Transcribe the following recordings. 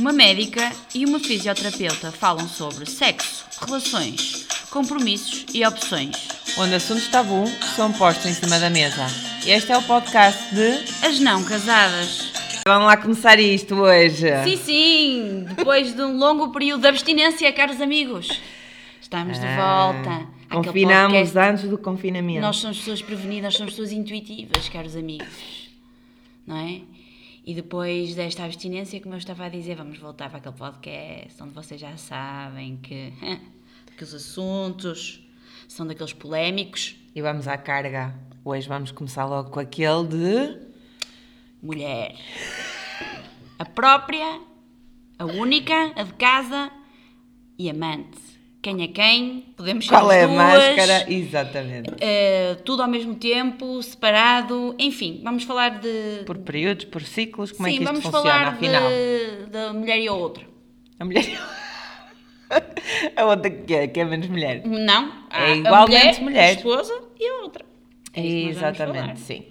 Uma médica e uma fisioterapeuta falam sobre sexo, relações, compromissos e opções. Onde assuntos tabu são postos em cima da mesa. Este é o podcast de. As não casadas. Vamos lá começar isto hoje. Sim, sim, depois de um longo período de abstinência, caros amigos. Estamos de Ah, volta. Aquele Confinamos podcast- antes do confinamento. Nós somos pessoas prevenidas, somos pessoas intuitivas, caros amigos. Não é? E depois desta abstinência, como eu estava a dizer, vamos voltar para aquele podcast onde vocês já sabem que, que os assuntos são daqueles polémicos. E vamos à carga. Hoje vamos começar logo com aquele de. Mulher. A própria, a única, a de casa e amante. Quem é quem? Podemos ser Qual as é a duas. máscara? Exatamente. Eh, tudo ao mesmo tempo, separado, enfim, vamos falar de. Por períodos, por ciclos, como Sim, é que isto vamos funciona falar afinal? de, da mulher e a outra. A mulher. a outra que é, que é menos mulher. Não, É a igualmente mulher, mulher. a esposa e a outra. É. Exatamente, sim.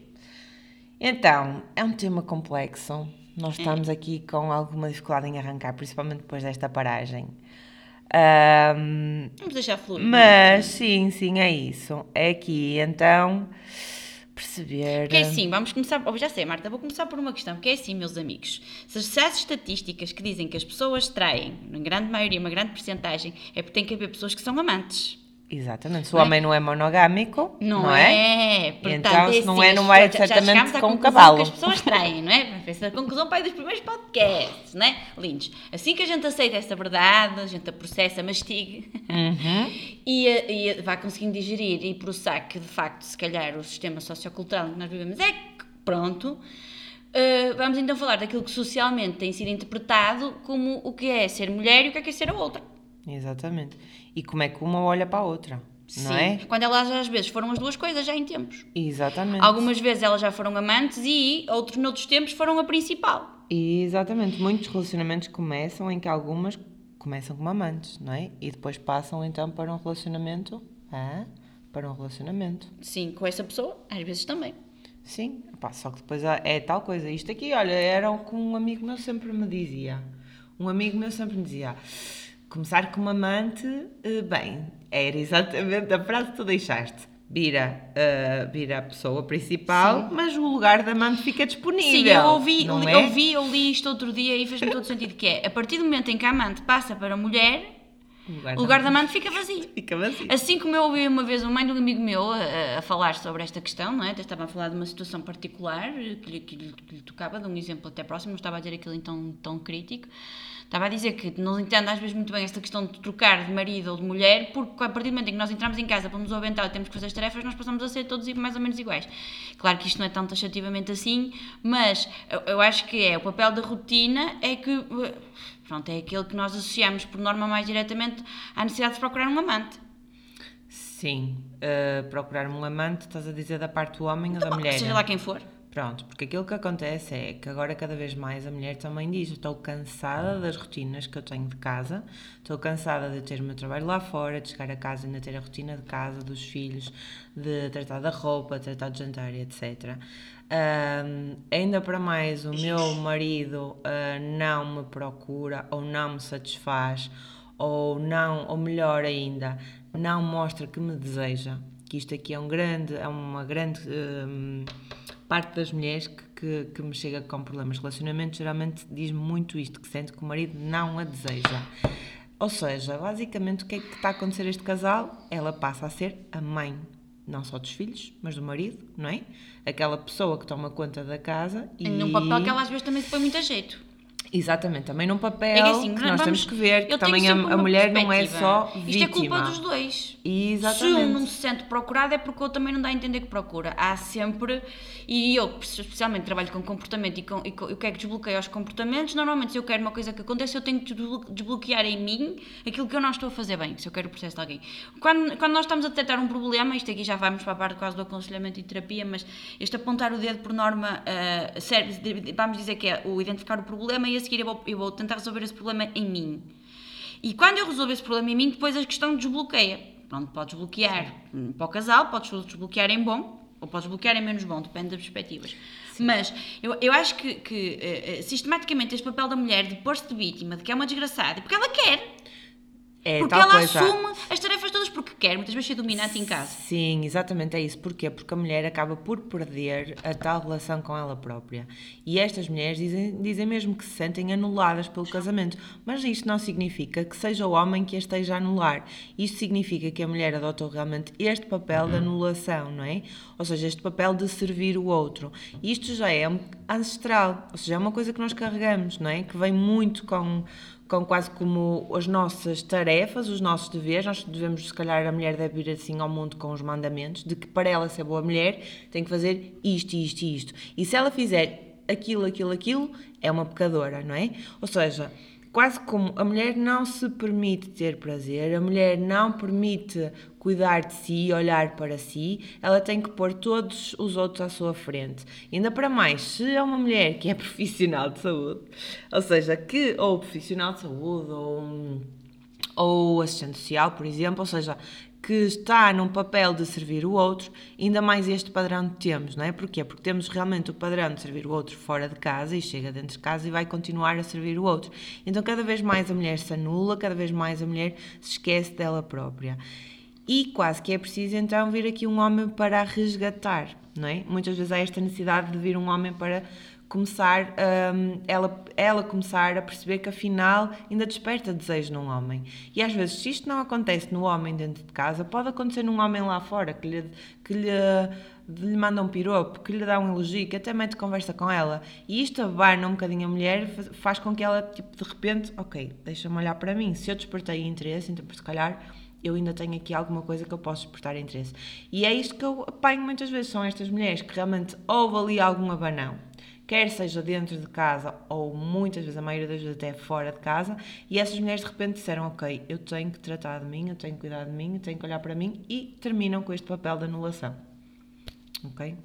Então, é um tema complexo. Nós É. estamos aqui com alguma dificuldade em arrancar, principalmente depois desta paragem. Ahm, Vamos deixar fluir. mas sim, sim, é isso. É aqui, então, perceber. Porque é assim, vamos começar. Oh, já sei, Marta, vou começar por uma questão, que é assim, meus amigos. Se se há estatísticas que dizem que as pessoas traem, na grande maioria, uma grande porcentagem, é porque tem que haver pessoas que são amantes. Exatamente. Se o Não é? homem não é monogâmico, Não, não, é? é? Portanto, Então, se não é, assim, não vai já- já certamente à com um cavalo. que as pessoas traem, não é? Essa é a conclusão pai dos primeiros podcasts, não é? Lindos. Assim que a gente aceita essa verdade, a gente a processa, mastiga Uhum. e, e vai conseguindo digerir e processar que, de facto, se calhar o sistema sociocultural em que nós vivemos é que, pronto. Uh, vamos então falar daquilo que socialmente tem sido interpretado como o que é ser mulher e o que é, que é ser a outra. Exatamente. E como é que uma olha para a outra, não é? Quando elas às vezes foram as duas coisas já em tempos. Exatamente. Algumas vezes elas já foram amantes e outros noutros tempos foram a principal. Exatamente, muitos relacionamentos começam em que algumas começam como amantes, não é? E depois passam então para um relacionamento, ah, para um relacionamento. Sim, com essa pessoa, às vezes também. Sim, pá, só que depois é tal coisa. Isto aqui, olha, era o que um amigo meu sempre me dizia. Um amigo meu sempre me dizia: começar como amante, eh, bem, era exatamente a frase que tu deixaste. Vira, eh, vira a pessoa principal, mas o lugar de amante fica disponível. Sim, eu ouvi, não li, é? ouvi, eu li isto outro dia e fez-me todo sentido que é, a partir do momento em que a amante passa para a mulher, O lugar, o lugar da amante fica vazio. fica vazio. Assim como eu ouvi uma vez uma mãe de um amigo meu a, a falar sobre esta questão, não é? Até estava a falar de uma situação particular que lhe, que lhe- que lhe tocava, de um exemplo até próximo, não estava a dizer aquilo então tão crítico. Estava a dizer que não entendo às vezes muito bem esta questão de trocar de marido ou de mulher, porque a partir do momento em que nós entramos em casa para nos aventar e temos que fazer as tarefas, nós passamos a ser todos mais ou menos iguais. Claro que isto não é tão taxativamente assim, mas eu, acho que é o papel da rotina é que eh, pronto, é aquele que nós associamos por norma mais diretamente à necessidade de procurar um amante. Sim, eh, procurar um amante, estás a dizer da parte do homem ou da mulher? Seja lá quem for. Pronto, porque aquilo que acontece é que agora cada vez mais a mulher também diz: estou cansada das rotinas que eu tenho de casa, estou cansada de ter o meu trabalho lá fora, de chegar a casa e ainda ter a rotina de casa, dos filhos, de tratar da roupa, tratar do jantar, etc. Ahm, ainda para mais, o meu marido ah, não me procura ou não me satisfaz ou não, ou melhor ainda, não mostra que me deseja. Que isto aqui é um grande, é uma grande hum, parte das mulheres que, que, que me chega com problemas de relacionamento geralmente diz muito isto, que sente que o marido não a deseja. Ou seja, basicamente o que é que está a acontecer a este casal? Ela passa a ser a mãe, não só dos filhos, mas do marido, não é? Aquela pessoa que toma conta da casa e... Num papel que ela às vezes também se põe muito a jeito. Exatamente, também num papel É que assim, que nós vamos- temos que ver que também a, a mulher não é só vítima. Isto é culpa dos dois. Exatamente. Se um não se sente procurado é porque o outro também não dá a entender que procura. Há sempre, e eu especialmente trabalho com comportamento e, com, e, com, e o que é que desbloqueia os comportamentos, normalmente se eu quero uma coisa que aconteça, eu tenho que desblo- desbloquear em mim aquilo que eu não estou a fazer bem, se eu quero o processo de alguém. Quando, quando nós estamos a detectar um problema, isto aqui já vamos para a parte quase do aconselhamento e terapia, mas este apontar o dedo por norma, ah, serve, vamos dizer que é o identificar o problema e a seguir eu vou, eu vou tentar resolver esse problema em mim. E quando eu resolvo esse problema em mim, depois a questão desbloqueia. Pronto, pode desbloquear hum, para o casal, pode desbloquear em bom, Ou podes bloquear é menos bom, depende das perspectivas. Sim. Mas eu, eu acho que, que uh, sistematicamente este papel da mulher de pôr-se de vítima, de que é uma desgraçada, porque ela quer. É, porque ela coisa. assume as tarefas todas porque quer, muitas vezes ser dominante em casa. Sim, exatamente é isso. Porquê? Porque a mulher acaba por perder a tal relação com ela própria. E estas mulheres dizem, dizem mesmo que se sentem anuladas pelo casamento. Mas isto não significa que seja o homem que a esteja a anular. Isto significa que a mulher adotou realmente este papel de anulação, não é? Ou seja, este papel de servir o outro. Isto já é ancestral, ou seja, é uma coisa que nós carregamos, não é? Que vem muito com com quase como as nossas tarefas, os nossos deveres. Nós devemos, se calhar, a mulher deve vir assim ao mundo com os mandamentos de que para ela ser boa mulher tem que fazer isto, isto e isto. E se ela fizer aquilo, aquilo, aquilo, é uma pecadora, não é? Ou seja, quase como a mulher não se permite ter prazer, a mulher não permite cuidar de si, olhar para si, ela tem que pôr todos os outros à sua frente. Ainda para mais, se é uma mulher que é profissional de saúde, ou seja, que ou profissional de saúde ou ou assistente social, por exemplo, ou seja, que está num papel de servir o outro, ainda mais este padrão temos, não é? Porquê? Porque temos realmente o padrão de servir o outro fora de casa e chega dentro de casa e vai continuar a servir o outro. Então, cada vez mais a mulher se anula, cada vez mais a mulher se esquece dela própria. E quase que é preciso então vir aqui um homem para a resgatar, não é? Muitas vezes há esta necessidade de vir um homem para começar um, ela, ela começar a perceber que afinal ainda desperta desejo num homem. E às vezes, se isto não acontece no homem dentro de casa, pode acontecer num homem lá fora que lhe, que lhe, lhe manda um piropo, que lhe dá um elogio, que até mete conversa com ela. E isto abarna um bocadinho a mulher, faz com que ela, tipo, de repente, ok, deixa-me olhar para mim. Se eu despertei interesse, então se calhar eu ainda tenho aqui alguma coisa que eu posso despertar interesse. E é isto que eu apanho muitas vezes, são estas mulheres que realmente houve ali algum abanão quer seja dentro de casa ou muitas vezes, a maioria das vezes até fora de casa, e essas mulheres de repente disseram: Ok, eu tenho que tratar de mim, eu tenho que cuidar de mim, eu tenho que olhar para mim, e terminam com este papel de anulação. Ok?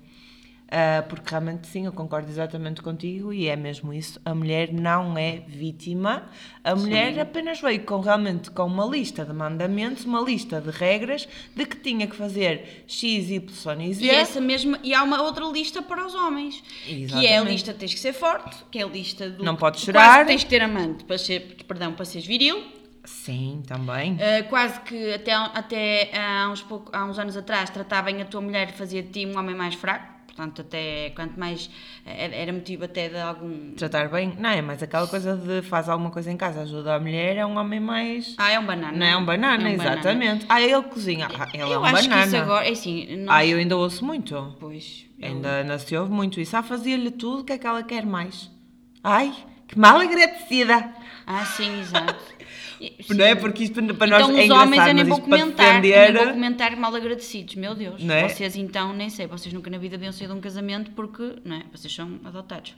Uh, porque realmente sim, eu concordo exatamente contigo e é mesmo isso. A mulher não é vítima, a mulher sim. apenas veio com realmente com uma lista de mandamentos, uma lista de regras de que tinha que fazer X, Y e Z. E, essa mesma, e há uma outra lista para os homens, exatamente. que é a lista de tens que ser forte, que é a lista do. Não podes chorar. Tens que ter amante para ser, perdão, para seres viril. Sim, também. Uh, quase que até, até há, uns pouco, há uns anos atrás tratavam a tua mulher, fazia de ti um homem mais fraco Portanto, até quanto mais era, era motivo até de algum. Tratar bem? Não, é mais aquela coisa de faz alguma coisa em casa, ajuda a mulher, é um homem mais. Ah, é um banana. Não é um banana, é um exatamente. Banana. Ah, ele cozinha. Ah, ele eu é um acho banana. Que isso agora, é assim, nós... Ah, eu ainda ouço muito. Pois. Eu... Ainda, ainda se ouve muito isso. Ah, fazia-lhe tudo, o que é que ela quer mais? Ai, que mal agradecida. Ah, sim, exato. Não é? Porque isto para nós então, é os homens eu nem vou comentar, defender... nem vou comentar mal agradecidos, meu Deus. É? Vocês então, nem sei, vocês nunca na vida deviam sair de um casamento porque, não é? Vocês são adotados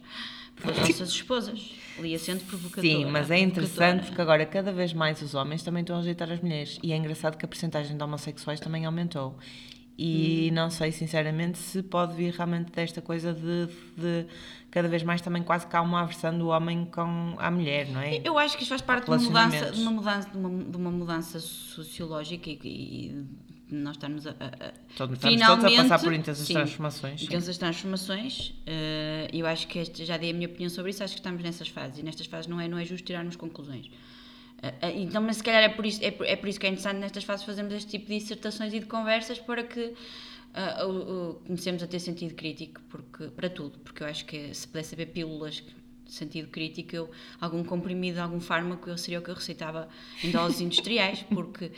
pelas vossas esposas. Lia sendo provocadora. Sim, mas é interessante porque agora cada vez mais os homens também estão a rejeitar as mulheres. E é engraçado que a porcentagem de homossexuais também aumentou. E hum. não sei sinceramente se pode vir realmente desta coisa de, de cada vez mais também quase que há uma aversão do homem com a mulher, não é? Eu acho que isto faz parte de uma mudança, de uma mudança, de uma, de uma mudança sociológica e, e nós estamos a, a, estamos finalmente todos a passar por intensas sim, transformações. Intensas transformações. Uh, eu acho que este, já dei a minha opinião sobre isso. Acho que estamos nessas fases e nestas fases não é não é justo tirarmos conclusões. Uh, então, mas se calhar é por, isso, é, por, é por isso que é interessante nestas fases fazermos este tipo de dissertações e de conversas para que uh, uh, comecemos a ter sentido crítico porque, para tudo, porque eu acho que se pudesse haver pílulas sentido crítico, eu, algum comprimido, algum fármaco, eu seria o que eu receitava em doses industriais, porque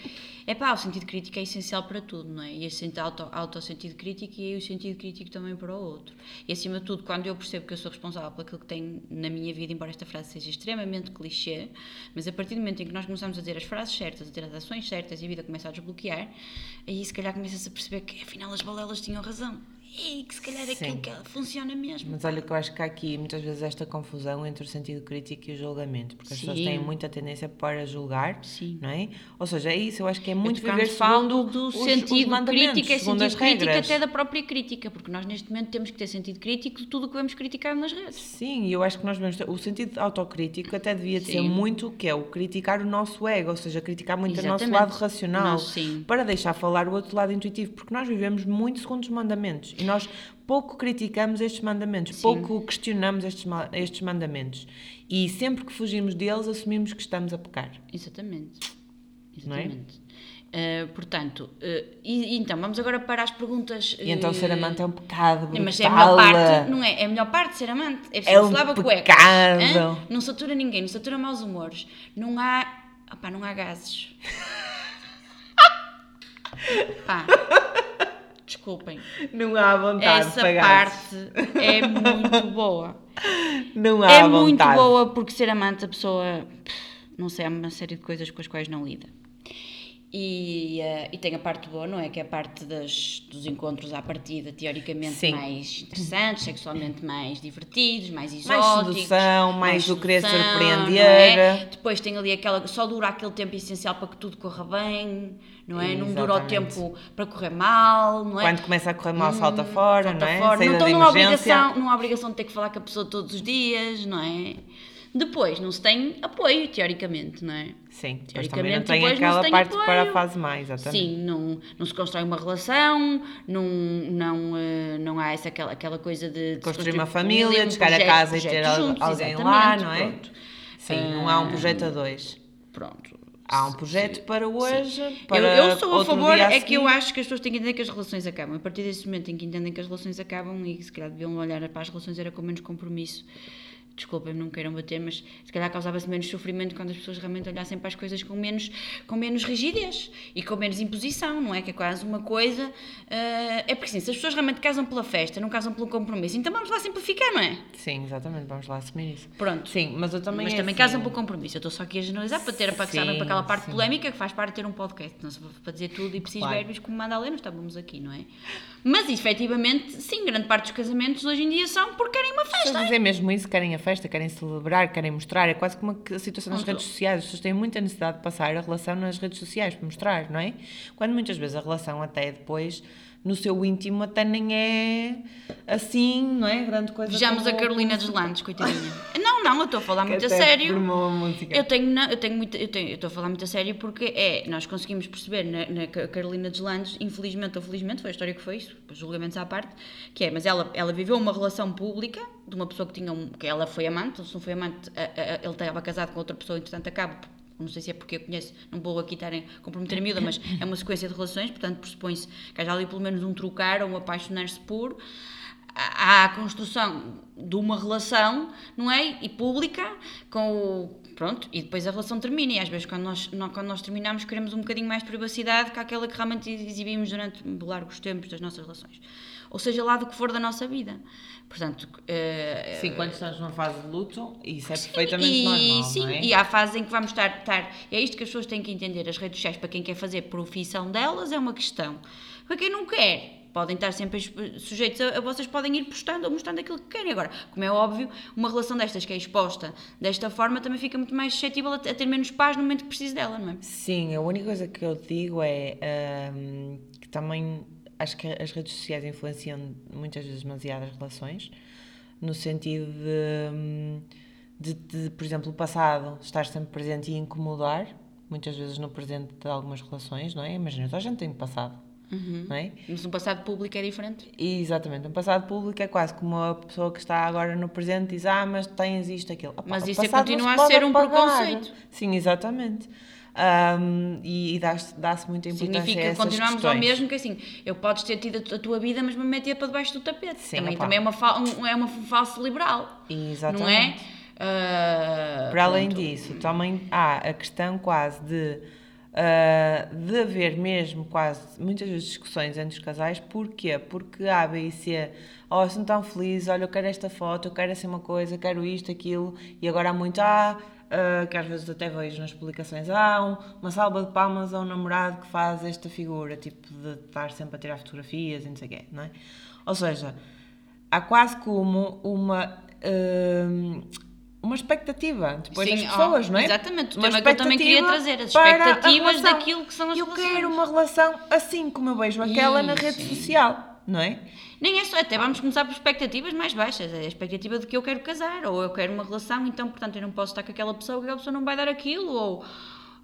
é pá, o sentido crítico é essencial para tudo, não é? E esse auto, auto sentido crítico e o sentido crítico também para o outro. E acima de tudo, quando eu percebo que eu sou responsável por aquilo que tenho na minha vida, embora esta frase seja extremamente clichê, mas a partir do momento em que nós começamos a dizer as frases certas, a ter as ações certas e a vida começa a desbloquear, aí se calhar começa-se a perceber que afinal as balelas tinham razão e que se calhar é aquilo que funciona mesmo. Mas olha que eu acho que há aqui muitas vezes esta confusão entre o sentido crítico e o julgamento, porque as Sim. pessoas têm muita tendência para julgar, Sim. não é? Ou seja, é isso, eu acho que é muito viver segundo do os, sentido os crítico, é sentido crítico até da própria crítica, porque nós neste momento temos que ter sentido crítico de tudo o que vamos criticar nas redes. Sim, e eu acho que nós devemos ter, o sentido autocrítico até devia de ser muito o que é o criticar o nosso ego, ou seja, criticar muito Exatamente. o nosso lado racional, para deixar falar o outro lado intuitivo, porque nós vivemos muito segundo os mandamentos E nós pouco criticamos estes mandamentos, pouco questionamos estes, estes mandamentos. E sempre que fugimos deles, assumimos que estamos a pecar. Exatamente. É? Exatamente. Uh, portanto, uh, e, e então, vamos agora para as perguntas. E então ser amante é um pecado brutal. Mas é a melhor parte, não é? É a melhor parte de ser amante. É É um lava cuecas. Não satura ninguém, não satura maus humores. Não há. Opá, não há gases. Pá. Desculpem. Não há vontade Essa para parte é muito boa. Não há É vontade. muito boa porque ser amante a pessoa, não sei, há uma série de coisas com as quais não lida. E, eh, e tem a parte boa, não é? Que é a parte das, dos encontros à partida, teoricamente Sim. mais interessantes, sexualmente mais divertidos, mais Mais exóticos. sedução, mais o querer sedução, surpreender. é? Depois tem ali aquela. Só dura aquele tempo essencial para que tudo corra bem, não é? Não dura o Exatamente. tempo para correr mal, não é? Quando começa a correr mal, salta fora, Salta não é? fora. Saída não estão de numa obrigação, numa obrigação de ter que falar com a pessoa todos os dias, não é? Depois, não se tem apoio, teoricamente, não é? Sim, depois também não Teoricamente, tem não aquela se tem parte apoio. para a fase mais, exatamente. Sim, não, não se constrói uma relação, não, não, eh, não há essa, aquela, aquela coisa de, de Construir uma um- família, um de chegar a casa e ter juntos, alguém lá, não é? Pronto. Sim, não há um projeto a dois. pronto. Há um projeto para hoje, para Eu, eu sou a favor, é que eu acho que as pessoas têm que entender que as relações acabam. A partir desse momento em que entendem que as relações acabam e que se calhar deviam olhar para as relações era com menos compromisso. Desculpem, não queiram bater, mas se calhar causava-se menos sofrimento quando as pessoas realmente olhassem para as coisas com menos, com menos rigidez e com menos imposição, não é? Que é quase uma coisa. eh, é porque assim, se as pessoas realmente casam pela festa, não casam pelo compromisso, então vamos lá simplificar, não é? Sim, exatamente, vamos lá assumir isso. Pronto. Sim, mas eu também Mas é também assim. casam pelo compromisso. Eu estou só aqui a generalizar para ter para Sim, para aquela parte sim. polémica que faz parte de ter um podcast. Não se para dizer tudo e preciso Claro. verbos como manda a ler, não estávamos aqui, não é? Mas efetivamente, sim, grande parte dos casamentos hoje em dia são porque querem uma Se eu festa. dizer mesmo isso, querem a festa, querem celebrar, querem mostrar, é quase como a situação nas Pronto. redes sociais. As pessoas têm muita necessidade de passar a relação nas redes sociais para mostrar, não é? Quando muitas vezes a relação até depois, no seu íntimo, até nem é assim, não é? Grande coisa. Vejamos a Carolina dos Landes, coitadinha. Não, não, eu estou a falar muito a sério. Eu tenho, eu tenho muito, eu tenho, eu estou a falar muito a sério porque é, nós conseguimos perceber na, na Ca- Carolina dos Landes, infelizmente ou felizmente, foi a história que foi isso, os julgamentos à parte, que é, mas ela, ela viveu uma relação pública de uma pessoa que tinha, um, que ela foi amante, ou se não foi amante, a- a- ele estava casado com outra pessoa, entretanto acaba, não sei se é porque eu conheço, não vou aqui estar a comprometer a miúda, mas é uma sequência de relações, portanto pressupõe-se que haja ali pelo menos um trocar ou um apaixonar-se por, a construção de uma relação, não é? E pública, com o. Pronto, e depois a relação termina. E às vezes, quando nós, nó- quando nós terminamos, queremos um bocadinho mais de privacidade que aquela que realmente exibimos durante largos tempos das nossas relações. Ou seja, lá do que for da nossa vida. Portanto. eh, Sim, quando estás numa fase de luto, isso é Sim, perfeitamente e, normal, sim, não é? e há fases em que vamos estar, estar. É isto que as pessoas têm que entender. As redes sociais, para quem quer fazer profissão delas, é uma questão. Para quem não quer, podem estar sempre sujeitos a, a vocês podem ir postando ou mostrando aquilo que querem. Agora, como é óbvio, uma relação destas que é exposta desta forma também fica muito mais suscetível a, a ter menos paz no momento que precisa dela, não é? Sim, a única coisa que eu digo é hum, que também acho que as redes sociais influenciam muitas vezes demasiado as relações, no sentido de, hum, de, de, por exemplo, o passado estar sempre presente e incomodar, muitas vezes no presente de algumas relações, não é? Imagina, toda a gente tem passado, não é? Mas um passado público é diferente. Exatamente, um passado público é quase como a pessoa que está agora no presente diz, ah, mas tens isto, aquilo. Opa, Mas isso é continua a ser um preconceito. Sim, exatamente. Ahm, e e dá-se dá-se muita importância Significa a continuamos ao questões. mesmo que assim, eu podes ter tido a tua vida, mas me meter para debaixo do tapete. Sim, também, também é uma, um- é uma falso liberal. Exatamente. Não é? Ah, Para além pronto. disso, também há a questão quase de, ah, de haver mesmo quase muitas vezes discussões entre os casais. Porquê? Porque A, B e C, oh, estão tão felizes, olha, eu quero esta foto, eu quero assim uma coisa, quero isto, aquilo, e agora há muito A, ah, que às vezes até vejo nas publicações, há um- uma salva de palmas a um namorado que faz esta figura, tipo de estar sempre a tirar fotografias e não sei o quê, não é? Ou seja, há quase como uma. hum, uma expectativa depois Sim, das oh, pessoas, não é? exatamente, o Uma tema que eu também queria trazer, as expectativas daquilo que são as Eu relações. quero uma relação assim como eu vejo aquela na rede Isso. social, não é? Nem é só, até vamos começar por expectativas mais baixas. É a expectativa de que eu quero casar, ou eu quero uma relação, então, portanto, eu não posso estar com aquela pessoa, que aquela pessoa não vai dar aquilo, ou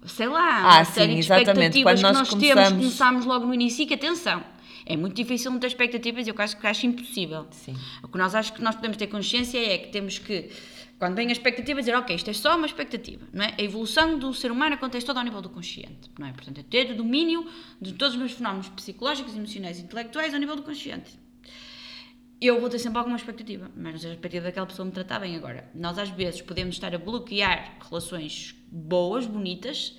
sei lá, Ah, uma sim, série de exatamente. expectativas Quando que nós nós temos, começamos- começámos logo no início, e que atenção, É muito difícil não ter expectativas e eu acho que acho impossível. Sim. O que nós acho que nós podemos ter consciência é que temos que, quando vem a expectativa, dizer, ok, isto é só uma expectativa, não é? A evolução do ser humano acontece todo ao nível do consciente, não é? Portanto, é ter o domínio de todos os meus fenómenos psicológicos, emocionais e intelectuais ao nível do consciente. Eu vou ter sempre alguma expectativa, mas não seja a expectativa daquela pessoa me tratar bem agora. Nós, às vezes, podemos estar a bloquear relações boas, bonitas,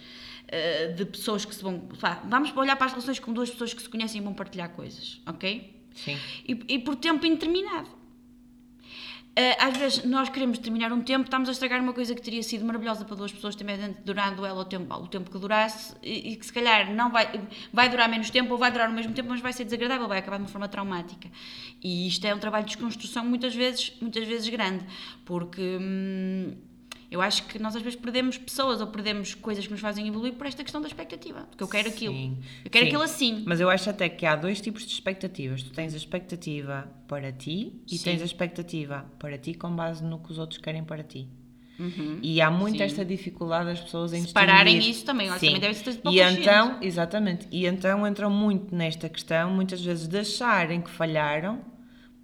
eh, de pessoas que se vão. vamos olhar para as relações com duas pessoas que se conhecem e vão partilhar coisas, ok? Sim. E, e por tempo indeterminado. Eh, às vezes nós queremos terminar um tempo, estamos a estragar uma coisa que teria sido maravilhosa para duas pessoas também durando ela o tempo, o tempo que durasse e, e que se calhar não vai, vai durar menos tempo ou vai durar o mesmo tempo, mas vai ser desagradável, vai acabar de uma forma traumática. E isto é um trabalho de desconstrução muitas vezes, muitas vezes grande, porque hum, eu acho que nós às vezes perdemos pessoas ou perdemos coisas que nos fazem evoluir por esta questão da expectativa, porque eu quero aquilo. Sim. Eu quero Sim. aquilo assim. Mas eu acho até que há dois tipos de expectativas. Tu tens a expectativa para ti e Sim. tens a expectativa para ti com base no que os outros querem para ti. E há muito Sim. esta dificuldade das pessoas em Separarem distinguir. isso também, Sim. também deve ser E então, exatamente, e então entram muito nesta questão, muitas vezes de acharem que falharam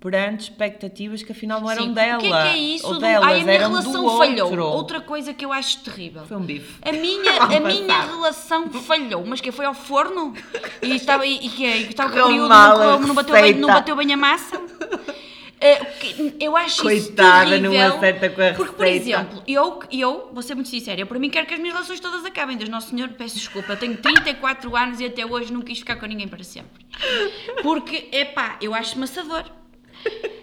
perante expectativas que afinal não eram Sim. dela. O que é que é isso? Ou delas, Ai, a minha relação falhou. Outra coisa que eu acho terrível. Foi um bife. A minha, a minha relação falhou, mas que foi ao forno e estava e, e que é, e estava com o período não, não bateu bem, não receita. bateu bem a massa. Eh, eu acho Coitada, isso não terrível, acerta com a Porque, por receita. exemplo, eu, eu, vou ser muito sincera, eu para mim quero que as minhas relações todas acabem. Deus Nosso Senhor, peço desculpa, eu tenho 34 anos e até hoje não quis ficar com ninguém para sempre. Porque, epá, eu acho maçador.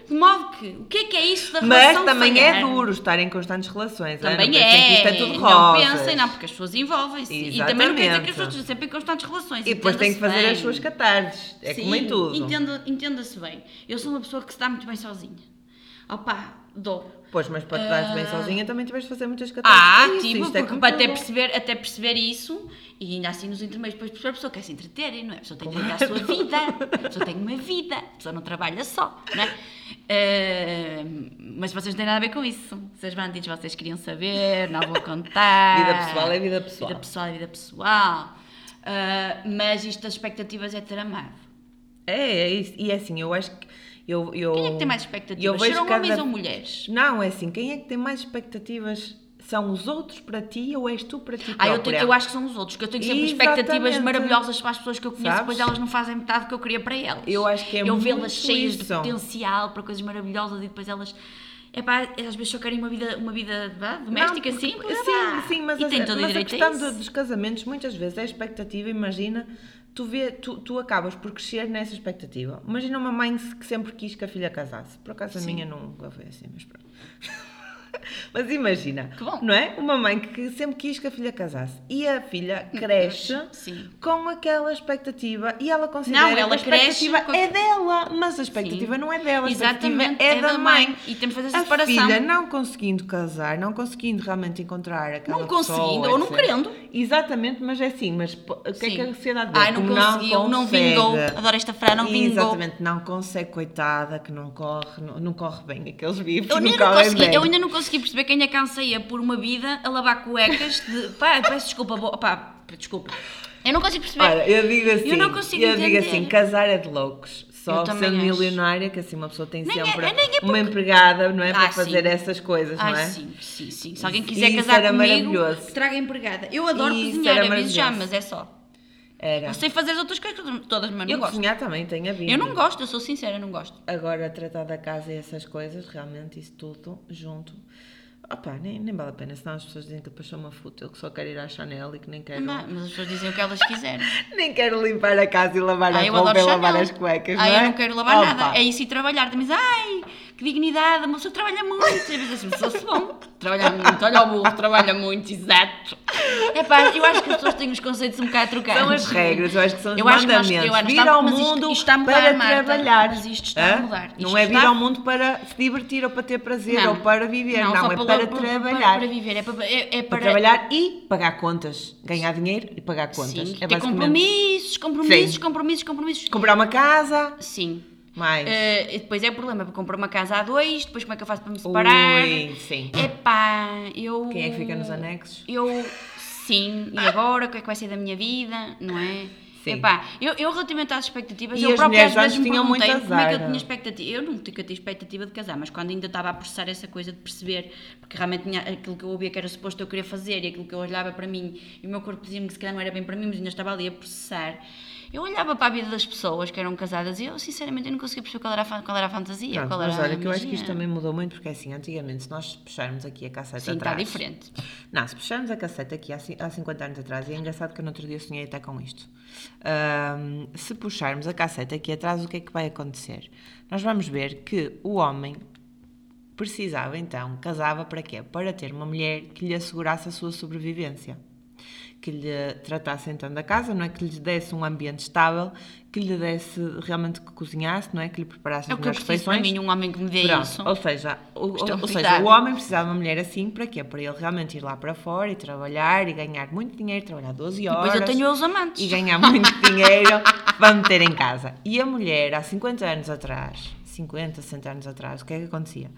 De modo que, o que é que é isso da Mas relação também falhar? é duro estar em constantes relações. Também não é. isto é tudo não pensem, não, porque as pessoas envolvem-se. E também não quer dizer que as pessoas estejam sempre em constantes relações. E depois têm que fazer bem. as suas catarses. É Sim, como em tudo. entenda- Entenda-se bem. Eu sou uma pessoa que se dá muito bem sozinha. Opa, dou. Pois, mas para te dares bem sozinha também tiveste de fazer muitas catarses. Ah, tipo, é porque como para até perceber, até perceber isso, e ainda assim nos intermeios, depois perceber, a pessoa quer se entreter, não é? A pessoa tem que ter a sua vida, a pessoa tem uma vida, a pessoa não trabalha só, não é? Ah, mas vocês não têm nada a ver com isso. Vocês bandidos, vocês queriam saber, não vou contar. Vida pessoal é vida pessoal. Vida pessoal é vida pessoal. Ah, mas isto das expectativas é tramado. É, é isso. E é assim, eu acho que. Eu, eu, Quem é que tem mais eu expectativas? vejo Serão cada- homens ou mulheres? Não, é assim, quem é que tem mais expectativas? São os outros para ti ou és tu para ti Ah, eu, própria? tenho- eu acho que são os outros, que eu tenho sempre expectativas Exatamente. maravilhosas para as pessoas que eu conheço, Sabes? depois elas não fazem metade do que eu queria para elas. Eu acho que é Eu vê-las cheias de potencial para coisas maravilhosas e depois elas. Epá, às vezes só querem uma vida, uma vida vá, doméstica, Não, porque- Sim, blá. sim, mas, e a, tem todo mas a questão dos casamentos muitas vezes é a expectativa, imagina, tu, vê, tu, tu acabas por crescer nessa expectativa. Imagina uma mãe que sempre quis que a filha casasse. Por acaso a Sim. minha nunca foi assim, mas pronto. Mas imagina, Que não é? Uma mãe que sempre quis que a filha casasse e a filha cresce Sim. com aquela expectativa e ela considera Não, ela que a expectativa cresce é dela, mas a expectativa Sim. não é dela, a expectativa Exatamente, é, da mãe. E temos de fazer essa A separação. filha não conseguindo casar, não conseguindo realmente encontrar aquela Não pessoa, conseguindo ou não querendo. Exatamente, mas é assim, mas o que é que a sociedade vê? Ai, não conseguiu, não, consegue. vingou. Adoro esta frase, não vingou. Exatamente, não consegue, coitada, que não corre, não, não corre bem aqueles bifes, Eu não não correm bem. eu ainda não consegui perceber quem é que anseia por uma vida a lavar cuecas de. Pá, peço desculpa, vou- pá, desculpa. Eu não consigo perceber. Olha, eu digo assim, Eu não consigo eu digo assim, casar é de loucos. Só sendo milionária, que assim uma pessoa tem Nem é- sempre nem é uma empregada, não é? Ah, para fazer sim. essas coisas, não Ai, é? sim, sim, sim. Se alguém quiser isso casar comigo, traga empregada. Eu adoro Isso cozinhar, aviso já, mas é só. Era. Eu sei fazer as outras coisas todas, mas não Eu gosto. cozinhar também tenho a vida. Eu não gosto, eu sou sincera, não gosto. Agora, tratar da casa e essas coisas, realmente, isso tudo junto. Opá, nem, nem vale a pena, senão as pessoas dizem que depois sou uma fútil, que só quero ir à Chanel e que nem quero, Mas, mas as pessoas dizem o que elas quiserem. nem quero limpar a casa e lavar Ah, a eu roupa e lavar as cuecas, Ah, não é? eu não quero lavar Opa. nada. É isso e trabalhar. Diz, ai, que dignidade, uma pessoa trabalha muito. Às vezes assim, pessoa-se bom. Trabalha muito, olha o burro, trabalha muito, exato. É pá, eu acho que as pessoas têm os conceitos um bocado trocados. São as regras, eu acho que são os Eu acho que nós- mandamentos. eu acho vir está- ao isto- mundo isto está a mudar, para Marta, trabalhar. mas isto está a mudar. Não Isto é vir está- ao mundo para se divertir ou para ter prazer Não. ou para viver, não, só é para, para, para- trabalhar. Para, viver, é para, é, é Para para, trabalhar e pagar contas. Ganhar dinheiro e pagar contas. Sim, é ter basicamente compromissos, compromissos, Sim. compromissos, compromissos. comprar uma casa, Sim. Mais. E depois é o problema, para comprar uma casa a dois, depois como é que eu faço para me separar? Ui, sim. Epá, eu... Quem é que fica nos anexos? Eu, sim, e agora, o que é que vai ser da minha vida, não é? Sim. Epá, eu, eu relativamente às expectativas, E eu própria às vezes me perguntei como é que eu tinha expectativa. Eu nunca tinha expectativa de casar, mas quando ainda estava a processar essa coisa de perceber, porque realmente tinha aquilo que eu ouvia que era suposto eu querer fazer e aquilo que eu olhava para mim e o meu corpo dizia-me que se calhar não era bem para mim, mas ainda estava ali a processar. Eu olhava para a vida das pessoas que eram casadas e eu, sinceramente, eu não conseguia perceber qual era a, qual era a fantasia. Pronto, mas olha, que eu acho que isto também mudou muito, porque assim, antigamente, se nós puxarmos aqui a cassete Sim, está atrás... diferente. Não, se puxarmos a cassete aqui há, ci- há 50 anos atrás, e é engraçado que eu no outro dia sonhei até com isto. Ahm, se puxarmos a cassete aqui atrás, o que é que vai acontecer? Nós vamos ver que o homem precisava então, casava para quê? Para ter uma mulher que lhe assegurasse a sua sobrevivência. Que lhe tratasse então da casa, não é? Que lhe desse um ambiente estável, que lhe desse realmente que cozinhasse, não é? Que lhe preparasse É as o que eu melhores preciso para refeições. mim, um homem que me dê Pronto, isso. Ou seja, o, ou gritar. seja, o homem precisava de uma mulher assim para quê? Para ele realmente ir lá para fora e trabalhar e ganhar muito dinheiro, trabalhar 12 horas. Depois eu tenho os amantes. E ganhar muito dinheiro para meter em casa. E a mulher, há 50 anos atrás, 50, 60 anos atrás, o que é que acontecia?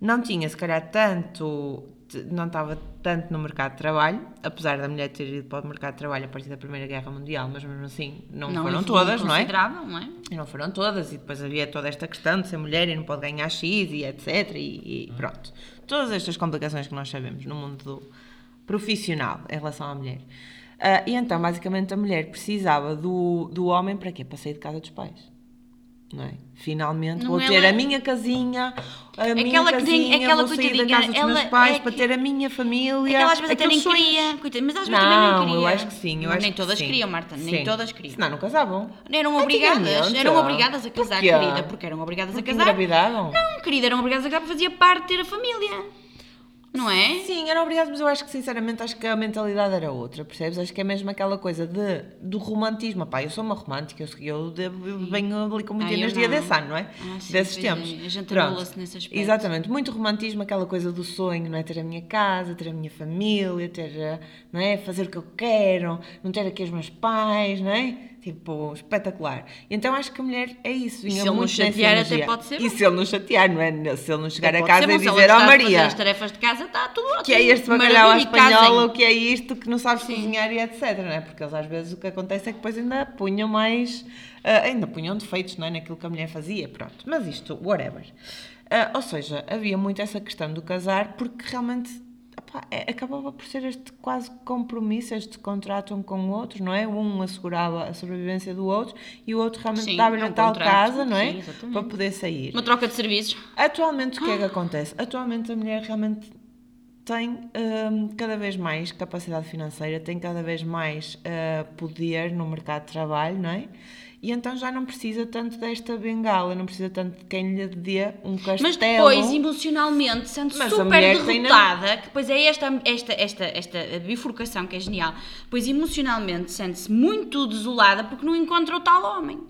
Não tinha, se calhar, tanto. Não estava tanto no mercado de trabalho, apesar da mulher ter ido para o mercado de trabalho a partir da Primeira Guerra Mundial, mas mesmo assim não, foram evoluiu todas, não é? não é? E não foram todas, e depois havia toda esta questão de ser mulher e não pode ganhar X e etc. E, e pronto. Todas estas complicações que nós sabemos no mundo do profissional em relação à mulher. Ah, e então, basicamente, a mulher precisava do, do homem para quê? Para sair de casa dos pais. Não é? Finalmente Não vou é ter a minha casinha, a minha Aquela que nem- casinha, aquela vou sair da casa dos meus pais é para ter a minha família. Aquela às vezes até nem sonhos. queria, coitada, mas às vezes Não, também não queria. eu acho que sim. Eu acho nem que todas sim. queriam, Marta, nem Sim. todas queriam. Senão não casavam. Eram obrigadas, eram obrigadas a casar, Porquê? querida, porque eram obrigadas Porque a casar. engravidavam? Não, querida, eram obrigadas a casar porque fazia parte de ter a família. Não é? Sim, era obrigado, mas eu acho que sinceramente acho que a mentalidade era outra, percebes? Acho que é mesmo aquela coisa de, do romantismo. Pá, eu sou uma romântica, eu, eu, eu venho ali com muita Ah, energia desse ano, não é? Ah, sim, Desses é. tempos. A gente anula-se nesse aspecto. Exatamente, muito romantismo, aquela coisa do sonho, não é? Ter a minha casa, ter a minha família, ter, eh, não é? Fazer o que eu quero, não ter aqui os meus pais, não é? Tipo, espetacular. Então acho que a mulher é isso. vinha se ele não chatear, até pode ser E se ele não chatear, não é? Se ele não chegar a casa e dizer, ó de Maria, as tarefas de casa, está tudo ótimo. que é este bacalhau à e espanhola, o que é isto, que não sabes cozinhar e etc, não é? Porque eles às vezes o que acontece é que depois ainda punham mais, ah, ainda punham defeitos, não é? Naquilo que a mulher fazia, pronto. Mas isto, whatever. Ah, ou seja, havia muito essa questão do casar porque realmente opá, é- acabava por ser este quase compromisso, este contrato um com o outro, não é? Um assegurava a sobrevivência do outro e o outro realmente dava-lhe é a um tal contrato. casa, não é? Sim. Para poder sair. Uma troca de serviços. Atualmente, o que é que acontece? Atualmente, a mulher realmente tem hum, cada vez mais capacidade financeira, tem cada vez mais ah, poder no mercado de trabalho, não é? E então já não precisa tanto desta bengala, não precisa tanto de quem lhe dê um castelo. Mas depois, emocionalmente, sendo Mas a super tem na- derrotada, que depois é esta, esta, esta, esta bifurcação que é genial, depois emocionalmente sente-se muito desolada porque não encontra o tal homem.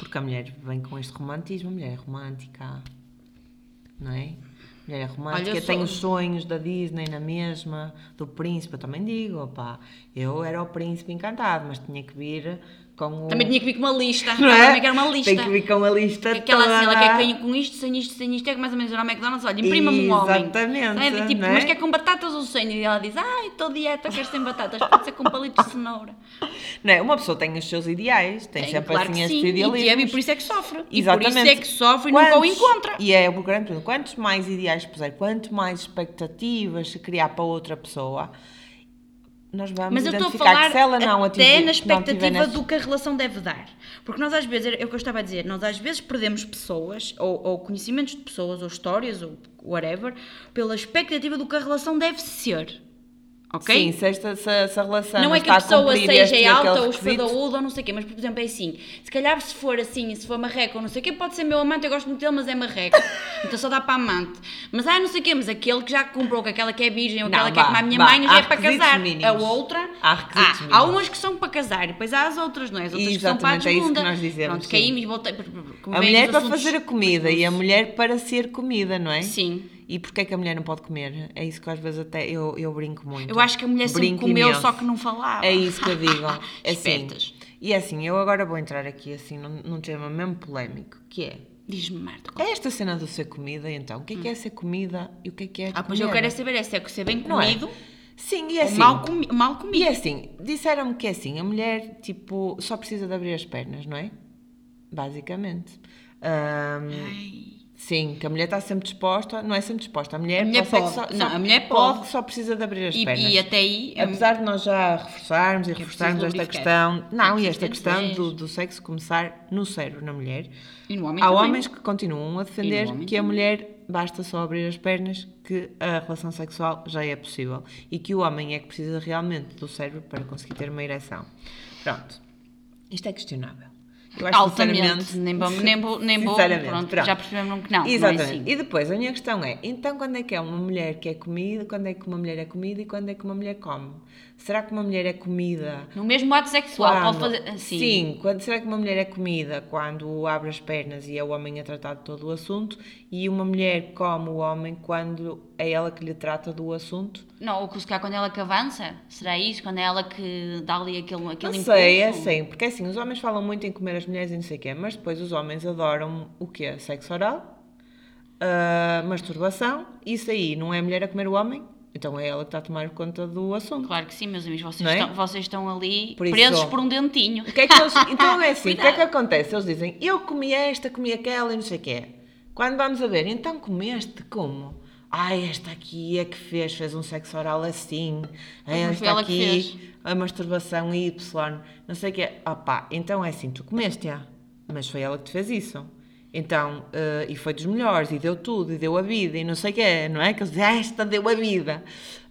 Porque a mulher vem com este romantismo, a mulher é romântica, não é? A mulher é romântica, Olha, sou- os sonhos da Disney na mesma, do príncipe, eu também digo, opá, eu era o príncipe encantado, mas tinha que vir com o... Também tinha que vir com uma lista. Não é? também quer uma lista. Tem que vir com uma lista Aquela assim, ela quer que venha com isto, sem isto, sem isto, é que mais ou menos ir ao McDonald's, olha, imprima-me um homem. Exatamente, é? Tipo, é? mas quer com batatas ou sem? E ela diz, ai, estou dieta, quero sem batatas, pode ser com palitos de cenoura. Não é? Uma pessoa tem os seus ideais, tem, Tem, sempre claro assim sim. idealismos. E, é- e por isso é que sofre. Exatamente. E por isso é que sofre e nunca o Quantos- encontra. E é o grande problema. Quantos mais ideais puser, quanto mais expectativas se criar para outra pessoa, nós vamos Mas eu estou a falar se ela não até atingir, na expectativa do que a relação deve dar. Porque nós às vezes, é o que eu estava a dizer, nós às vezes perdemos pessoas, ou, ou conhecimentos de pessoas, ou histórias, ou whatever, pela expectativa do que a relação deve ser. Ok? Sim, se, esta, se, se a relação não é que a pessoa cumprir seja este alta ou espadaúda ou não sei o quê, mas por exemplo é assim, se calhar se for assim, se for marreco ou não sei o quê, pode ser meu amante, eu gosto muito dele, mas é marreco, então só dá para amante. Mas ah, não sei o quê, mas aquele que já comprou, que aquela que é virgem, ou Não, aquela que é como a minha vá, mãe, já é para casar. mínimos. A outra, Há requisitos há, há umas que são para casar, e depois há as outras, não é? As outras que são para a Exatamente, é isso que nós dizemos, Pronto, sim. caímos voltei. A mulher para assuntos- fazer a comida e a mulher para ser comida, não é? Sim. E porquê é que a mulher não pode comer? É isso que às vezes até eu, eu brinco muito. Eu acho que a mulher sempre Brinco comeu, imenso. só que não falava. É isso que eu digo. É assim. E é assim, eu agora vou entrar aqui assim num, num tema mesmo polémico, que é Diz-me, Marta. é esta cena do ser comida, então. O que é que é ser comida e o que é que é Ah, pois eu quero é saber, é se é que ser bem é? comido. Sim, e é assim. mal, comi mal E comido. é assim, disseram-me que é assim, a mulher, tipo, só precisa de abrir as pernas, não é? Basicamente. Ahm, Ai. Sim, que a mulher está sempre disposta, não é sempre disposta, a mulher, A mulher pode. Só, Não, só a mulher pode. só precisa de abrir as E, pernas. e até aí. é- Apesar de nós já reforçarmos e é reforçarmos esta questão, não, É e preciso esta questão do, do sexo começar no cérebro, na mulher, E no homem Há também. homens que continuam a defender E que a também. mulher basta só abrir as pernas que a relação sexual já é possível e que o homem é que precisa realmente do cérebro para conseguir ter uma ereção. Pronto. Isto é questionável. Eu acho Altamente. Nem vou, nem vou, nem Sinceramente, pronto, pronto. já percebemos que não. Exatamente. Não é assim. E depois, a minha questão é, então quando é que é uma mulher que é comida, quando é que uma mulher é comida e quando é que uma mulher come? Será que uma mulher é comida No mesmo ato sexual, quando, pode fazer. Assim. Sim, quando, será que uma mulher é comida quando abre as pernas e é o homem a tratar de todo o assunto e uma mulher come o homem quando é ela que lhe trata do assunto? Não, ou que se calhar quando ela que avança, será isso? Quando é ela que dá ali aquele, aquele não sei, é impulso? assim, porque assim, os homens falam muito em comer as mulheres e não sei o quê, mas depois os homens adoram o quê? Sexo oral, ah, masturbação, isso aí não é a mulher a comer o homem? Então é ela que está a tomar conta do assunto. Claro que sim, meus amigos, vocês, é? estão, vocês estão ali Por presos por um dentinho. Que é que eles, então é assim, o que é que acontece? Eles dizem, eu comi esta, comi aquela e não sei o quê. Quando vamos a ver, então comeste como? Ai, esta aqui é que fez, fez um sexo oral assim. Esta que aqui, a masturbação Y, não sei o quê. Opá, então é assim, tu comeste-a, mas foi ela que te fez isso. Então, eh, e foi dos melhores, e deu tudo, e deu a vida, e não sei o quê, não é? Que eles dizem, esta deu a vida.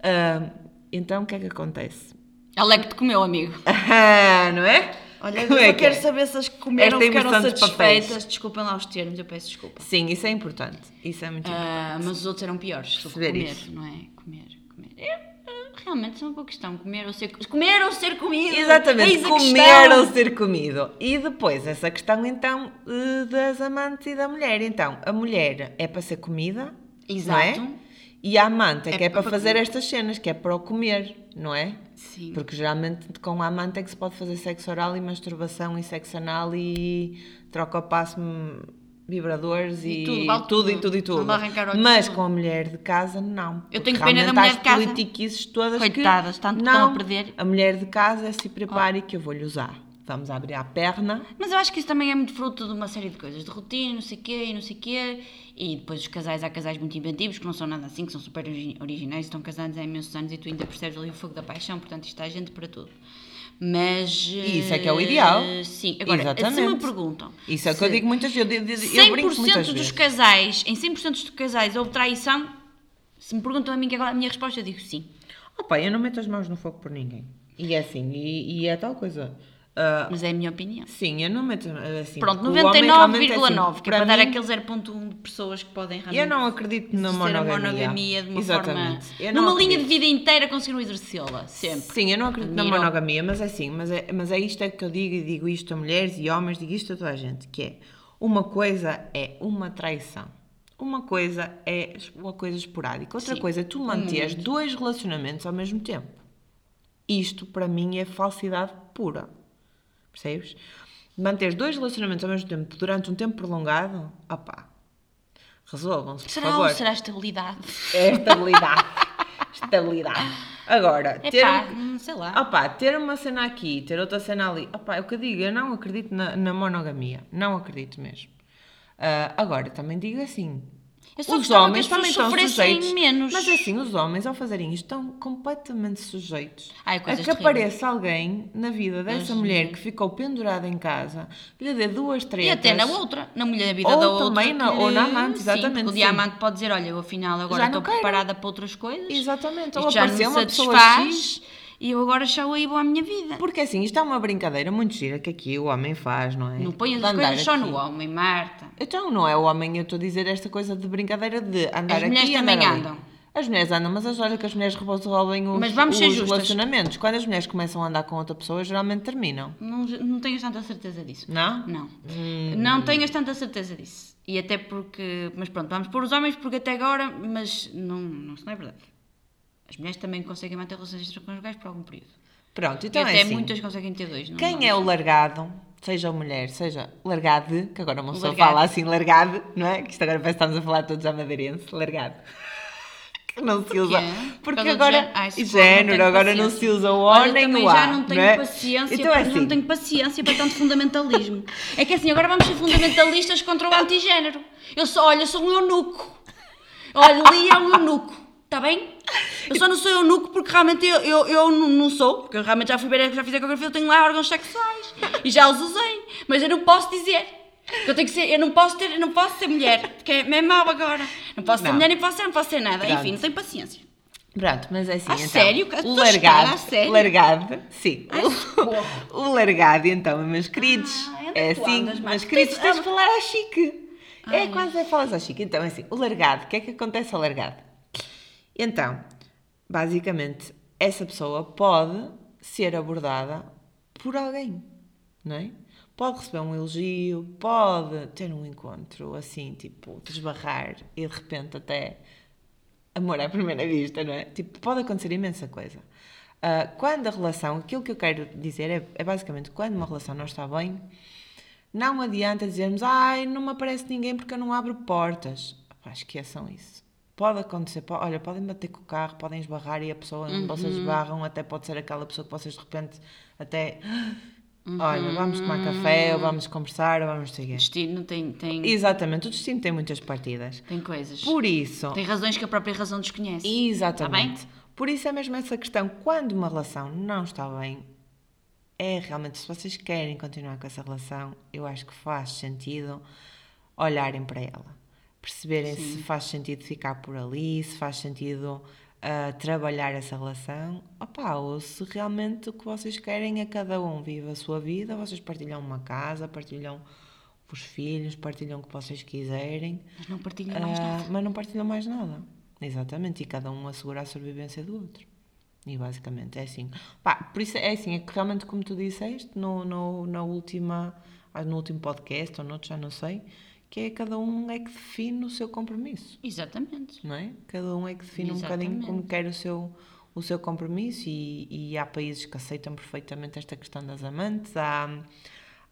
Ah, então, o que é que acontece? Ela é que te comeu, amigo. Ah, não é? Olha, Como eu é que quero é? saber se as que comeram Esta ficaram dos papéis. satisfeitas. Desculpem lá os termos, eu peço desculpa. Sim, isso é importante. Isso é muito importante. Ah, mas os outros eram piores comer, isso. não é? Comer, comer. É, realmente é uma boa questão. Comer ou ser, comer ou ser comido. Exatamente, Eis comer ou ser comido. E depois, essa questão então eh, das amantes e da mulher. Então, a mulher é para ser comida, Exato. não é? E a amante é, É que é para para fazer comer. estas cenas, que é para o comer, não é? Sim. Porque geralmente com a amante é que se pode fazer sexo oral e masturbação e sexo anal e troca o passo hum, vibradores e, E tudo, vale tudo, e tudo. tudo e tudo. Mas tudo. com a mulher de casa, não. Eu tenho pena da mulher de casa. politiquices todas Coitadas, que, tanto que estão não, a perder. A mulher de casa é se prepare que eu vou-lhe usar. Vamos abrir a perna. Mas eu acho que isso também é muito fruto de uma série de coisas, de rotina, não sei o quê, e não sei o quê. E depois os casais, há casais muito inventivos que não são nada assim, que são super origi- originais, estão casados há imensos anos e tu ainda percebes ali o fogo da paixão, portanto isto há gente para tudo. Mas. Isso é que é o ideal. eh, Sim, agora, se me Exatamente. perguntam. Isso é o que eu digo muitas vezes. Eu, eu, eu brinco 100% muitas dos vezes. casais, em 100% dos casais houve traição, se me perguntam a mim agora a minha resposta, eu digo sim. Opa, eu não meto as mãos no fogo por ninguém. E é assim, e, e é tal coisa. Ah, Mas é a minha opinião. sim, eu não meto assim. Pronto, porque o homem realmente é 99,9, assim, que é para dar mim, aquele 0.1 de pessoas que podem realmente Eu não acredito na monogamia. monogamia de uma Exatamente. forma. Eu não numa linha de acredito. vida inteira conseguiram exercê-la, sempre. Sim, eu não acredito na Admiro. monogamia, mas é assim, mas é, mas é isto é que eu digo e digo isto a mulheres e homens, digo isto a toda a gente, que é uma coisa é uma traição. Uma coisa é uma coisa esporádica, outra Sim, coisa é tu manteres dois relacionamentos ao mesmo tempo. Isto para mim é falsidade pura. Percebes? Manteres dois relacionamentos ao mesmo tempo durante um tempo prolongado, opá, resolvam-se, por Será favor. será estabilidade? É estabilidade. estabilidade. Agora, ter, Epá, um- hum, sei lá. Opá, ter uma cena aqui, ter outra cena ali. Opá, é o que eu digo, eu não acredito na, na monogamia. Não acredito mesmo. Ah, agora, também digo assim. Os homens também estão sujeitos. menos. Mas assim, os homens, ao fazerem isto, estão completamente sujeitos Ai, a que terríveis. apareça alguém na vida dessa mulher que ficou pendurada em casa, lhe dê duas, três. E até na outra, na mulher da vida Ou da outra. também na- ou na amante, sim, exatamente, porque o sim. diamante pode dizer: Olha, eu afinal agora estou preparada para outras coisas. Exatamente. Ou apareceu uma pessoa X. e eu agora já aí vou à minha vida. Porque assim, isto é uma brincadeira muito gira que aqui o homem faz, não é? Não ponhas De as coisas só aqui. no homem, Marta. Então, não é o homem, eu estou a dizer esta coisa de brincadeira de andar As aqui mulheres e também andar ali. andam. As mulheres andam, mas as horas que as mulheres resolvem os, Mas vamos os relacionamentos. Quando as mulheres começam a andar com outra pessoa, geralmente terminam. Não, não tenho tanta certeza disso. Não? Não. Hum. Não tenhas tanta certeza disso. E até porque. Mas pronto, vamos pôr os homens porque até agora. Mas não, não, isso não é verdade. As mulheres também conseguem manter relações extraconjugais por algum período. Pronto, E então até é assim. muitas conseguem ter dois. Não Quem é o largado, seja mulher, seja largado, que agora uma pessoa fala assim, largado, não é? Que isto agora parece que estamos a falar todos à madeirense, largado. Não se usa. Porque do agora. género? Ai, não género, tenho agora não se usa o Olha, nem o A. já não tenho é? paciência, Então é assim. não tenho paciência para tanto fundamentalismo. É que assim, agora vamos ser fundamentalistas contra o antigénero. Eu sou, olha, eu sou um eunuco. Olha, Lia é um eunuco, está bem? Eu só não sou eunuco porque realmente eu, eu, eu não sou, porque eu realmente já fui ver, já fiz ecografia, eu tenho lá órgãos sexuais e já os usei, mas eu não posso dizer. Eu tenho que ser, eu não posso ter, eu não posso ser mulher, porque é, mau agora. Não posso ser Não. mulher, nem posso ser, não posso ser nada. Pronto. Enfim, não tenho paciência. Pronto, mas é assim. A então, sério? O largado. chocada, a sério? Largado, sim. Socorro. O, o largado, então, meus queridos. Ah, onde é é que tu assim, andas, meus queridos, Tens- tens de ah, falar ao chique. É quase é falas ao chique. Então, é assim, o largado, o que é que acontece ao largado? Então, basicamente, essa pessoa pode ser abordada por alguém, não é? Pode receber um elogio, pode ter um encontro assim, tipo, desbarrar e de repente até amor à primeira vista, não é? Tipo, pode acontecer imensa coisa. Ah, quando a relação, aquilo que eu quero dizer é, é basicamente quando uma relação não está bem, não adianta dizermos, ai, não me aparece ninguém porque eu não abro portas. Pá, esqueçam isso. Pode acontecer, po- olha, podem bater com o carro, podem esbarrar e a pessoa onde vocês esbarram até pode ser aquela pessoa que vocês de repente até, olha, vamos tomar café, ou vamos conversar, ou vamos seguir. Destino tem, tem, Exatamente, o destino tem muitas partidas. tem coisas. Por isso, Tem razões que a própria razão desconhece. Exatamente. Por isso é mesmo essa questão. Quando uma relação não está bem, é realmente, se vocês querem continuar com essa relação, eu acho que faz sentido olharem para ela. Perceberem se faz sentido ficar por ali, se faz sentido ah, trabalhar essa relação. Opa, ou se realmente o que vocês querem é cada um vive a sua vida, vocês partilham uma casa, partilham os filhos, partilham o que vocês quiserem. Mas não partilha mais nada. Mas não partilham mais nada. Exatamente, e cada um assegura a sobrevivência do outro. E basicamente é assim. Pá, por isso é assim, é que realmente como tu disseste no, no, na última, ah, no último podcast ou noutro, já não sei, que é cada um é que define o seu compromisso, Exatamente. não é? Cada um é que define um bocadinho Exatamente. como quer o seu, o seu compromisso e, e há países que aceitam perfeitamente esta questão das amantes, há,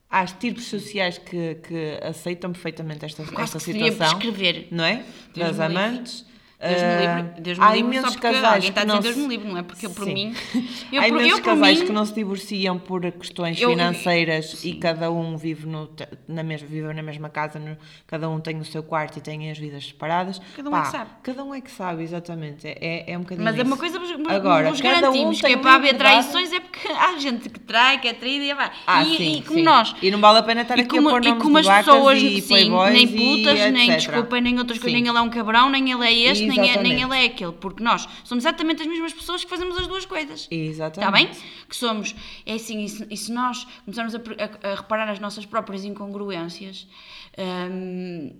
há tipos sociais que, que aceitam perfeitamente esta, Quase esta situação prescrever. não é? Das me livre. Deus me Ah, livre, Deus me há livre só porque casais alguém está a dizer Deus me livre, não é? Porque eu, por Sim. mim... Eu, há imensos eu, casais mim, que não se divorciam por questões Eu- financeiras e cada um vive, no, na mesma, vive na mesma casa, no- cada um tem o seu quarto e tem as vidas separadas. Cada um é que sabe. Cada um é que sabe, exatamente. É, é, é um bocadinho Mas é isso. uma coisa Agora, vos cada um garantimos que é para haver traições é porque há gente que trai, que é traída e vai. Ah, e, sim, e como sim. nós. E não vale a pena estar E aqui como, a pôr e nomes como de as pessoas, e sim, nem e putas, nem etc. desculpem, nem outras coisas, nem ele é um cabrão, nem ele é este, nem, é, nem ele é aquele, porque nós somos exatamente as mesmas pessoas que fazemos as duas coisas. Exatamente. Está bem? Que somos, é assim, e se, e se nós começarmos a, a- a reparar as nossas próprias incongruências, hum,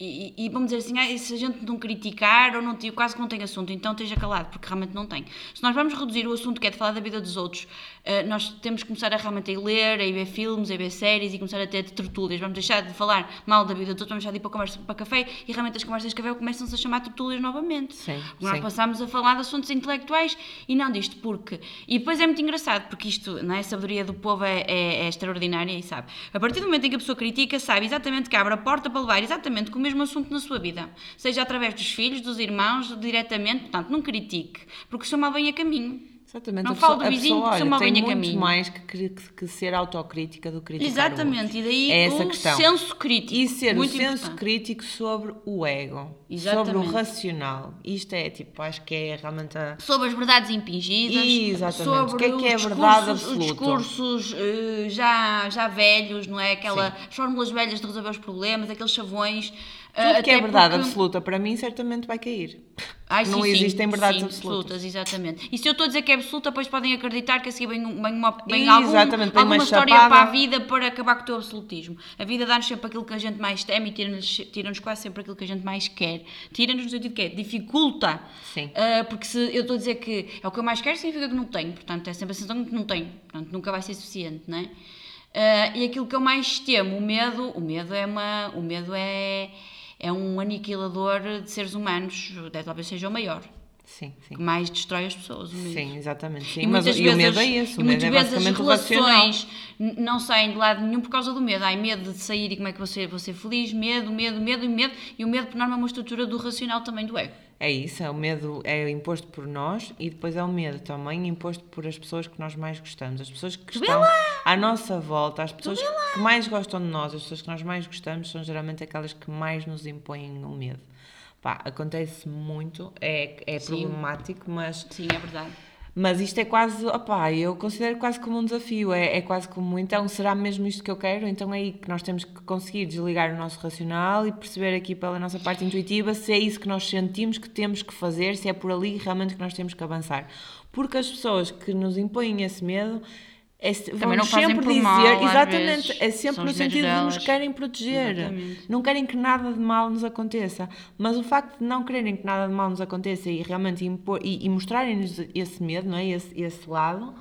e, e- vamos dizer assim, ah, se a gente não criticar ou não tem, quase que não tem assunto, então esteja calado, porque realmente não tem. Se nós vamos reduzir o assunto que é de falar da vida dos outros, eh, nós temos que começar a realmente a ler, a ir ver filmes, a ver séries e começar a ter tertúlias. Vamos deixar de falar mal da vida dos outros, vamos deixar de ir para, conversa, para café e realmente as conversas de café começam-se a chamar tertúlias novamente. Sim, Porque nós sim. passámos a falar de assuntos intelectuais e não disto, porque. E depois é muito engraçado, porque isto, não é? a sabedoria do povo é, é- é extraordinária e sabe. A partir do momento em que a pessoa critica, sabe exatamente que abre a porta para levar exatamente com o mesmo assunto na sua vida. Seja através dos filhos, dos irmãos, diretamente. Portanto, não critique, porque o seu mal vem a caminho. Exatamente. Não falo do vizinho, pessoa, porque olha, sou tem muito caminho. mais que, que, que ser autocrítica do que criticar Exatamente, e daí é essa o questão. senso crítico. E ser muito o senso importante. crítico sobre o ego, sobre o Exatamente. racional. Isto é, tipo, acho que é realmente a... Sobre as verdades impingidas, Exatamente. sobre O que é que é verdade absoluta? Os discursos eh, já, já velhos, não é? Aquela, as fórmulas velhas de resolver os problemas, aqueles chavões. Tudo que é verdade porque- absoluta, para mim, certamente vai cair. Ai, não sim, sim, existem verdades sim, absolutas. Exatamente. E se eu estou a dizer que é absoluta, depois podem acreditar que a seguir vem, vem, uma, vem Exatamente, algum, alguma uma história chapada. para a vida para acabar com o teu absolutismo. A vida dá-nos sempre aquilo que a gente mais teme e tira-nos tira-nos quase sempre aquilo que a gente mais quer. Tira-nos no sentido que é, dificulta. Sim. Ah, porque se eu estou a dizer que é o que eu mais quero, significa que não tenho. Portanto, é sempre a sensação que não tenho. Portanto, nunca vai ser suficiente, não é? Ah, e aquilo que eu mais temo, o medo, o medo é uma, o medo é, é um aniquilador de seres humanos, talvez seja o maior, Sim, sim. que mais destrói as pessoas. O medo. Sim, exatamente. Sim. E Mas muitas o- o vezes, medo é e O medo muitas é vezes as racional. relações não saem de lado nenhum por causa do medo. Há medo de sair e como é que você vou ser feliz, medo, medo, medo e medo. E o medo, por norma, é uma estrutura do racional também do ego. É isso, é o medo é imposto por nós e depois é o medo também imposto por as pessoas que nós mais gostamos, as pessoas que estão à nossa volta, as pessoas que mais gostam de nós, as pessoas que nós mais gostamos são geralmente aquelas que mais nos impõem o medo. Pá, acontece muito, é, é problemático, mas Sim, é verdade. mas isto é quase, opá, eu considero quase como um desafio, é, é quase como, então será mesmo isto que eu quero? Então é aí que nós temos que conseguir desligar o nosso racional e perceber aqui pela nossa parte intuitiva se é isso que nós sentimos que temos que fazer, se é por ali realmente que nós temos que avançar. Porque as pessoas que nos impõem esse medo é, vão não fazem sempre por dizer, mal, exatamente, vezes. é sempre no sentido de nos querem proteger, Exatamente. não querem que nada de mal nos aconteça, mas o facto de não quererem que nada de mal nos aconteça e realmente impor, e, e mostrarem-nos esse medo, não é? esse, esse lado,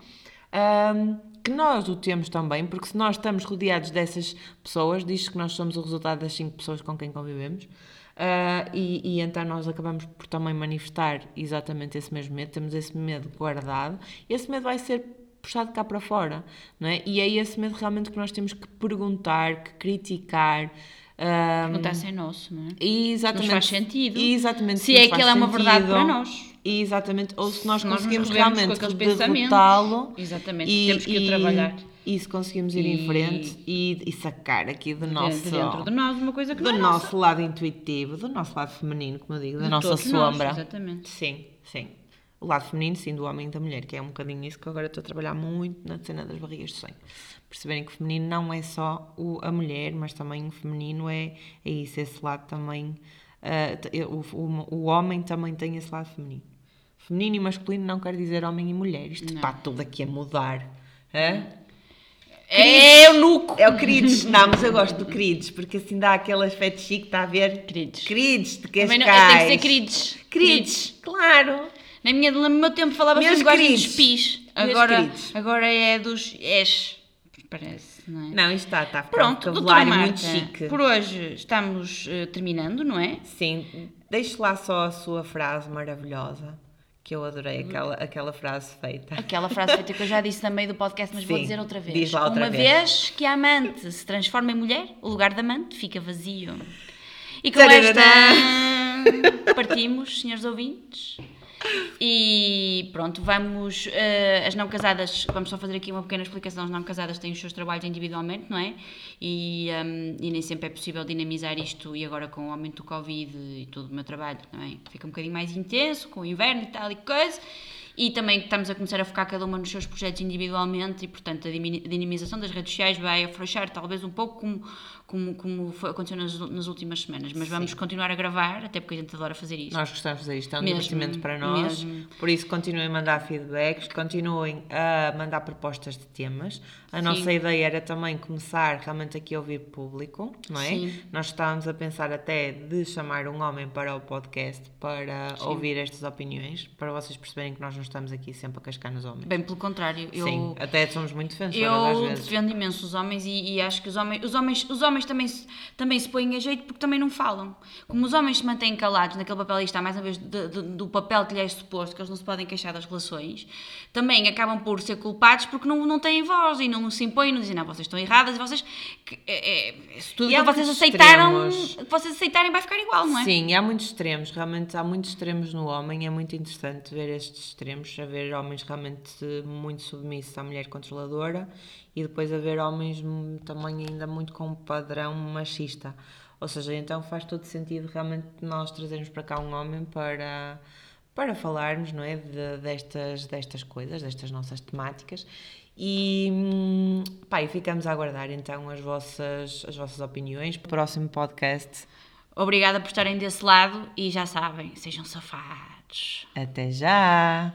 ahm, que nós o temos também, porque se nós estamos rodeados dessas pessoas, diz que nós somos o resultado das cinco pessoas com quem convivemos, ah, e, e então nós acabamos por também manifestar exatamente esse mesmo medo, temos esse medo guardado, esse medo vai ser puxado cá para fora, não é? E é esse medo realmente que nós temos que perguntar, que criticar. ah, Perguntar se é nosso, não é? exatamente, Nos faz sentido. Exatamente, Se é que ele é uma verdade para nós. Exatamente, ou se nós Se nós conseguimos rebelamos realmente derrotá-lo Exatamente, e, temos que o e- trabalhar. E se conseguimos ir em E- frente e, e sacar aqui do nosso, de dentro de nós uma coisa que do não é nosso nossa. lado intuitivo, do nosso lado feminino, como eu digo, da De nossa todos nós, sombra. exatamente. Sim, sim. O lado feminino, sim, do homem e da mulher, que é um bocadinho isso que agora estou a trabalhar muito na cena das barrigas de sonho. Perceberem que o feminino não é só o, a mulher, mas também o feminino é, é isso, esse lado também. t- o, o, o homem também tem esse lado feminino. Feminino e masculino não quer dizer homem e mulher. Isto está tudo aqui a mudar. hã? É eunuco! É o queridos. Não, mas eu gosto do queridos, porque assim dá aquele aspecto chique, está a ver? Queridos. Queridos de Também Cascais. não- tem que ser queridos. Queridos, claro. Na minha, no meu tempo falava-se Meus dos queridos. pis. Meus Agora, agora é dos es. Parece, não é? Não, isto está, está Pronto, um Marta, muito chique. por hoje estamos eh, terminando, não é? Sim, deixe lá só a sua frase maravilhosa, que eu Uhum. adorei aquela, aquela frase feita. Aquela frase feita que eu já disse meio do podcast, mas vou Sim, dizer outra vez. diz lá outra Uma vez. vez. que a amante se transforma em mulher, o lugar da amante fica vazio. E com esta partimos, senhores ouvintes. E pronto, vamos. eh, as não casadas, vamos só fazer aqui uma pequena explicação. As não casadas têm os seus trabalhos individualmente, não é? E, ehm, e nem sempre é possível dinamizar isto. E agora com o aumento do Covid e todo o meu trabalho, não é? Fica um bocadinho mais intenso, com o inverno e tal e coisa. E também estamos a começar a focar cada uma nos seus projetos individualmente e, portanto, a dinamização das redes sociais vai afrouxar talvez um pouco como, como, como foi, aconteceu nas, nas últimas semanas. Mas vamos continuar a gravar, até porque a gente adora fazer isto. Nós gostamos de fazer isto, é um Mesmo, divertimento para nós. mesmo. Por isso, continuem a mandar feedbacks, continuem a mandar propostas de temas. A nossa ideia era também começar realmente aqui a ouvir público, não é? Sim. Nós estávamos a pensar até de chamar um homem para o podcast para ouvir estas opiniões, para vocês perceberem que nós não estamos aqui sempre a cascar nos homens. Bem pelo contrário, eu, Sim, até somos muito defensoras às eu vezes. defendo imenso os homens e, e acho que os homens, os homens, os homens também, se, também se põem a jeito porque também não falam. Como os homens se mantêm calados naquele papel, e está mais uma vez de- de- do papel que lhe é suposto, que eles não se podem queixar das relações, também acabam por ser culpados porque não, não têm voz e não se impõem, não dizem, não, vocês estão erradas e vocês. Que, é, é, tudo E que vocês aceitaram, extremos. que vocês aceitarem vai ficar igual, não é? Sim, há muitos extremos, realmente há muitos extremos no homem, é muito interessante ver estes extremos, haver homens realmente muito submissos à mulher controladora e depois haver homens também ainda muito com um padrão machista. Ou seja, então faz todo sentido realmente nós trazermos para cá um homem para, para falarmos, não é, de- destas, destas coisas, destas nossas temáticas. E, hum, pá, e ficamos a aguardar então as vossas, as vossas opiniões. Próximo podcast. Obrigada por estarem desse lado e já sabem, sejam safados. Até já!